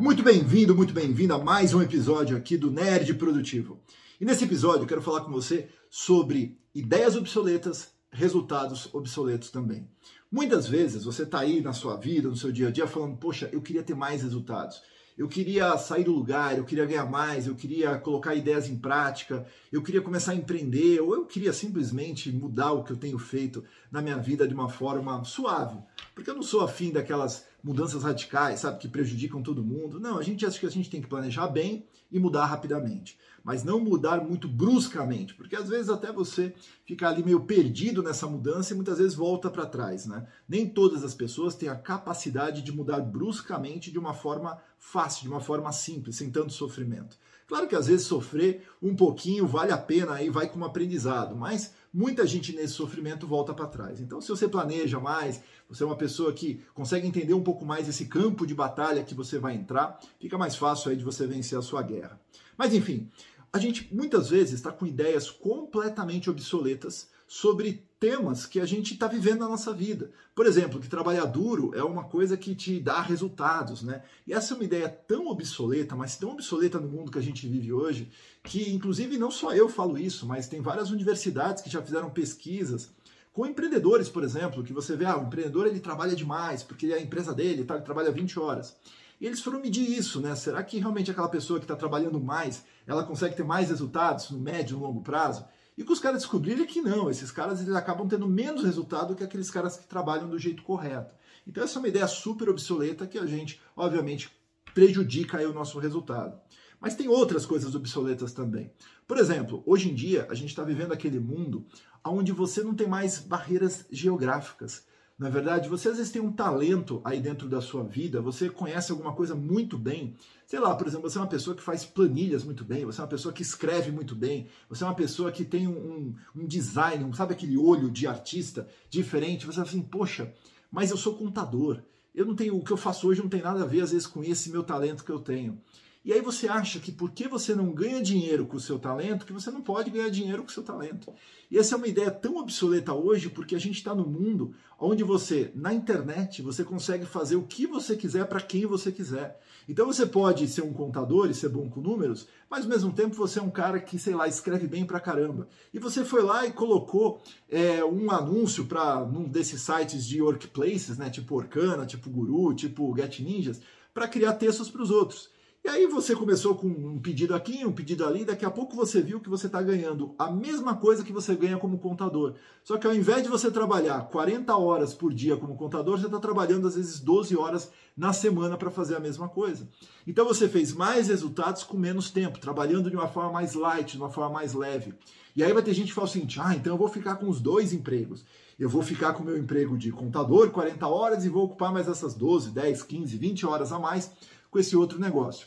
Muito bem-vindo, muito bem-vindo a mais um episódio aqui do Nerd Produtivo. E nesse episódio eu quero falar com você sobre ideias obsoletas, resultados obsoletos também. Muitas vezes você está aí na sua vida, no seu dia a dia, falando: Poxa, eu queria ter mais resultados eu queria sair do lugar, eu queria ganhar mais, eu queria colocar ideias em prática, eu queria começar a empreender, ou eu queria simplesmente mudar o que eu tenho feito na minha vida de uma forma suave. Porque eu não sou afim daquelas mudanças radicais, sabe, que prejudicam todo mundo. Não, a gente acha que a gente tem que planejar bem e mudar rapidamente mas não mudar muito bruscamente, porque às vezes até você fica ali meio perdido nessa mudança e muitas vezes volta para trás, né? Nem todas as pessoas têm a capacidade de mudar bruscamente de uma forma fácil, de uma forma simples, sem tanto sofrimento. Claro que às vezes sofrer um pouquinho vale a pena aí vai como aprendizado, mas muita gente nesse sofrimento volta para trás. Então, se você planeja mais, você é uma pessoa que consegue entender um pouco mais esse campo de batalha que você vai entrar, fica mais fácil aí de você vencer a sua guerra. Mas enfim, a gente muitas vezes está com ideias completamente obsoletas sobre temas que a gente está vivendo na nossa vida. Por exemplo, que trabalhar duro é uma coisa que te dá resultados, né? E essa é uma ideia tão obsoleta, mas tão obsoleta no mundo que a gente vive hoje, que inclusive não só eu falo isso, mas tem várias universidades que já fizeram pesquisas com empreendedores, por exemplo, que você vê, ah, o empreendedor ele trabalha demais, porque a empresa dele, tá, ele trabalha 20 horas. E eles foram medir isso, né? Será que realmente aquela pessoa que está trabalhando mais, ela consegue ter mais resultados no médio e longo prazo? E o que os caras descobriram é que não, esses caras eles acabam tendo menos resultado que aqueles caras que trabalham do jeito correto. Então essa é uma ideia super obsoleta que a gente, obviamente, prejudica o nosso resultado. Mas tem outras coisas obsoletas também. Por exemplo, hoje em dia a gente está vivendo aquele mundo onde você não tem mais barreiras geográficas. Na verdade, você às vezes tem um talento aí dentro da sua vida, você conhece alguma coisa muito bem. Sei lá, por exemplo, você é uma pessoa que faz planilhas muito bem, você é uma pessoa que escreve muito bem, você é uma pessoa que tem um, um design, um, sabe aquele olho de artista diferente. Você fala assim, poxa, mas eu sou contador. Eu não tenho, o que eu faço hoje não tem nada a ver, às vezes, com esse meu talento que eu tenho. E aí você acha que porque você não ganha dinheiro com o seu talento, que você não pode ganhar dinheiro com o seu talento. E essa é uma ideia tão obsoleta hoje, porque a gente está no mundo onde você, na internet, você consegue fazer o que você quiser para quem você quiser. Então você pode ser um contador e ser bom com números, mas ao mesmo tempo você é um cara que, sei lá, escreve bem pra caramba. E você foi lá e colocou é, um anúncio para um desses sites de workplaces, né, tipo Orkana, tipo Guru, tipo Get Ninjas, para criar textos para os outros. E aí você começou com um pedido aqui, um pedido ali, daqui a pouco você viu que você está ganhando a mesma coisa que você ganha como contador. Só que ao invés de você trabalhar 40 horas por dia como contador, você está trabalhando às vezes 12 horas na semana para fazer a mesma coisa. Então você fez mais resultados com menos tempo, trabalhando de uma forma mais light, de uma forma mais leve. E aí vai ter gente que fala seguinte: ah, então eu vou ficar com os dois empregos. Eu vou ficar com o meu emprego de contador, 40 horas, e vou ocupar mais essas 12, 10, 15, 20 horas a mais com esse outro negócio.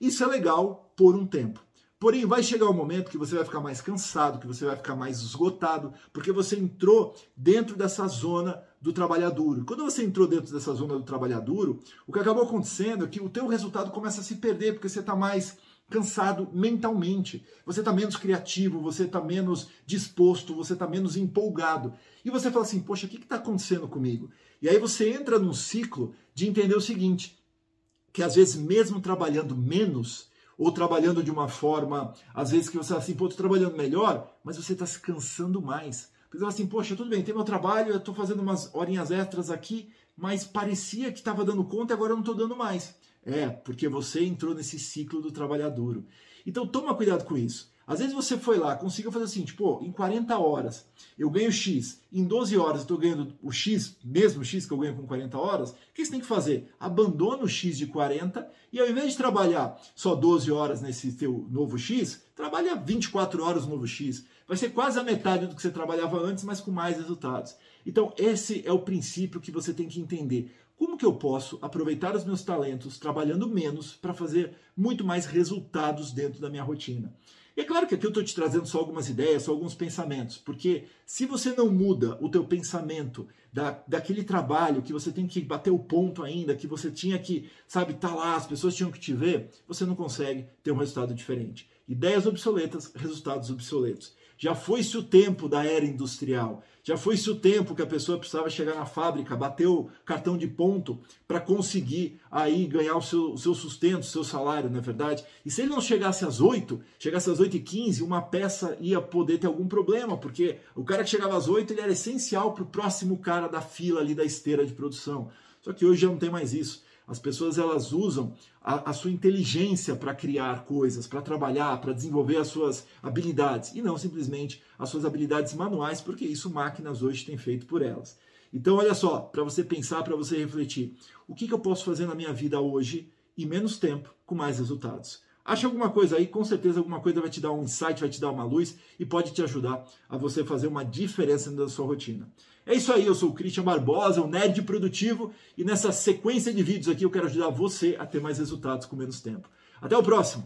Isso é legal por um tempo. Porém, vai chegar um momento que você vai ficar mais cansado, que você vai ficar mais esgotado, porque você entrou dentro dessa zona do trabalhador. Quando você entrou dentro dessa zona do trabalhador, o que acabou acontecendo é que o teu resultado começa a se perder, porque você está mais cansado mentalmente. Você está menos criativo, você está menos disposto, você está menos empolgado. E você fala assim, poxa, o que está acontecendo comigo? E aí você entra num ciclo de entender o seguinte, que às vezes mesmo trabalhando menos, ou trabalhando de uma forma, às vezes que você fala assim, pô, tô trabalhando melhor, mas você está se cansando mais. Porque você fala assim, poxa, tudo bem, tem meu trabalho, eu estou fazendo umas horinhas extras aqui, mas parecia que estava dando conta e agora eu não estou dando mais. É, porque você entrou nesse ciclo do trabalhador. Então toma cuidado com isso. Às vezes você foi lá, conseguiu fazer assim, tipo, em 40 horas eu ganho X, em 12 horas eu estou ganhando o X, mesmo X que eu ganho com 40 horas, o que você tem que fazer? Abandona o X de 40 e ao invés de trabalhar só 12 horas nesse teu novo X, trabalha 24 horas no novo X. Vai ser quase a metade do que você trabalhava antes, mas com mais resultados. Então, esse é o princípio que você tem que entender. Como que eu posso aproveitar os meus talentos trabalhando menos para fazer muito mais resultados dentro da minha rotina? E é claro que aqui eu estou te trazendo só algumas ideias, só alguns pensamentos, porque se você não muda o teu pensamento da, daquele trabalho que você tem que bater o ponto ainda, que você tinha que, sabe, estar tá lá, as pessoas tinham que te ver, você não consegue ter um resultado diferente. Ideias obsoletas, resultados obsoletos. Já foi-se o tempo da era industrial. Já foi-se o tempo que a pessoa precisava chegar na fábrica, bater o cartão de ponto para conseguir aí ganhar o seu, o seu sustento, o seu salário, não é verdade? E se ele não chegasse às 8, chegasse às 8 e 15, uma peça ia poder ter algum problema, porque o cara que chegava às 8 ele era essencial para o próximo cara da fila ali da esteira de produção. Só que hoje já não tem mais isso. As pessoas elas usam a, a sua inteligência para criar coisas, para trabalhar, para desenvolver as suas habilidades e não simplesmente as suas habilidades manuais, porque isso máquinas hoje têm feito por elas. Então, olha só, para você pensar, para você refletir, o que, que eu posso fazer na minha vida hoje em menos tempo, com mais resultados? Acha alguma coisa aí, com certeza alguma coisa vai te dar um insight, vai te dar uma luz e pode te ajudar a você fazer uma diferença na sua rotina. É isso aí, eu sou o Christian Barbosa, o nerd produtivo, e nessa sequência de vídeos aqui eu quero ajudar você a ter mais resultados com menos tempo. Até o próximo!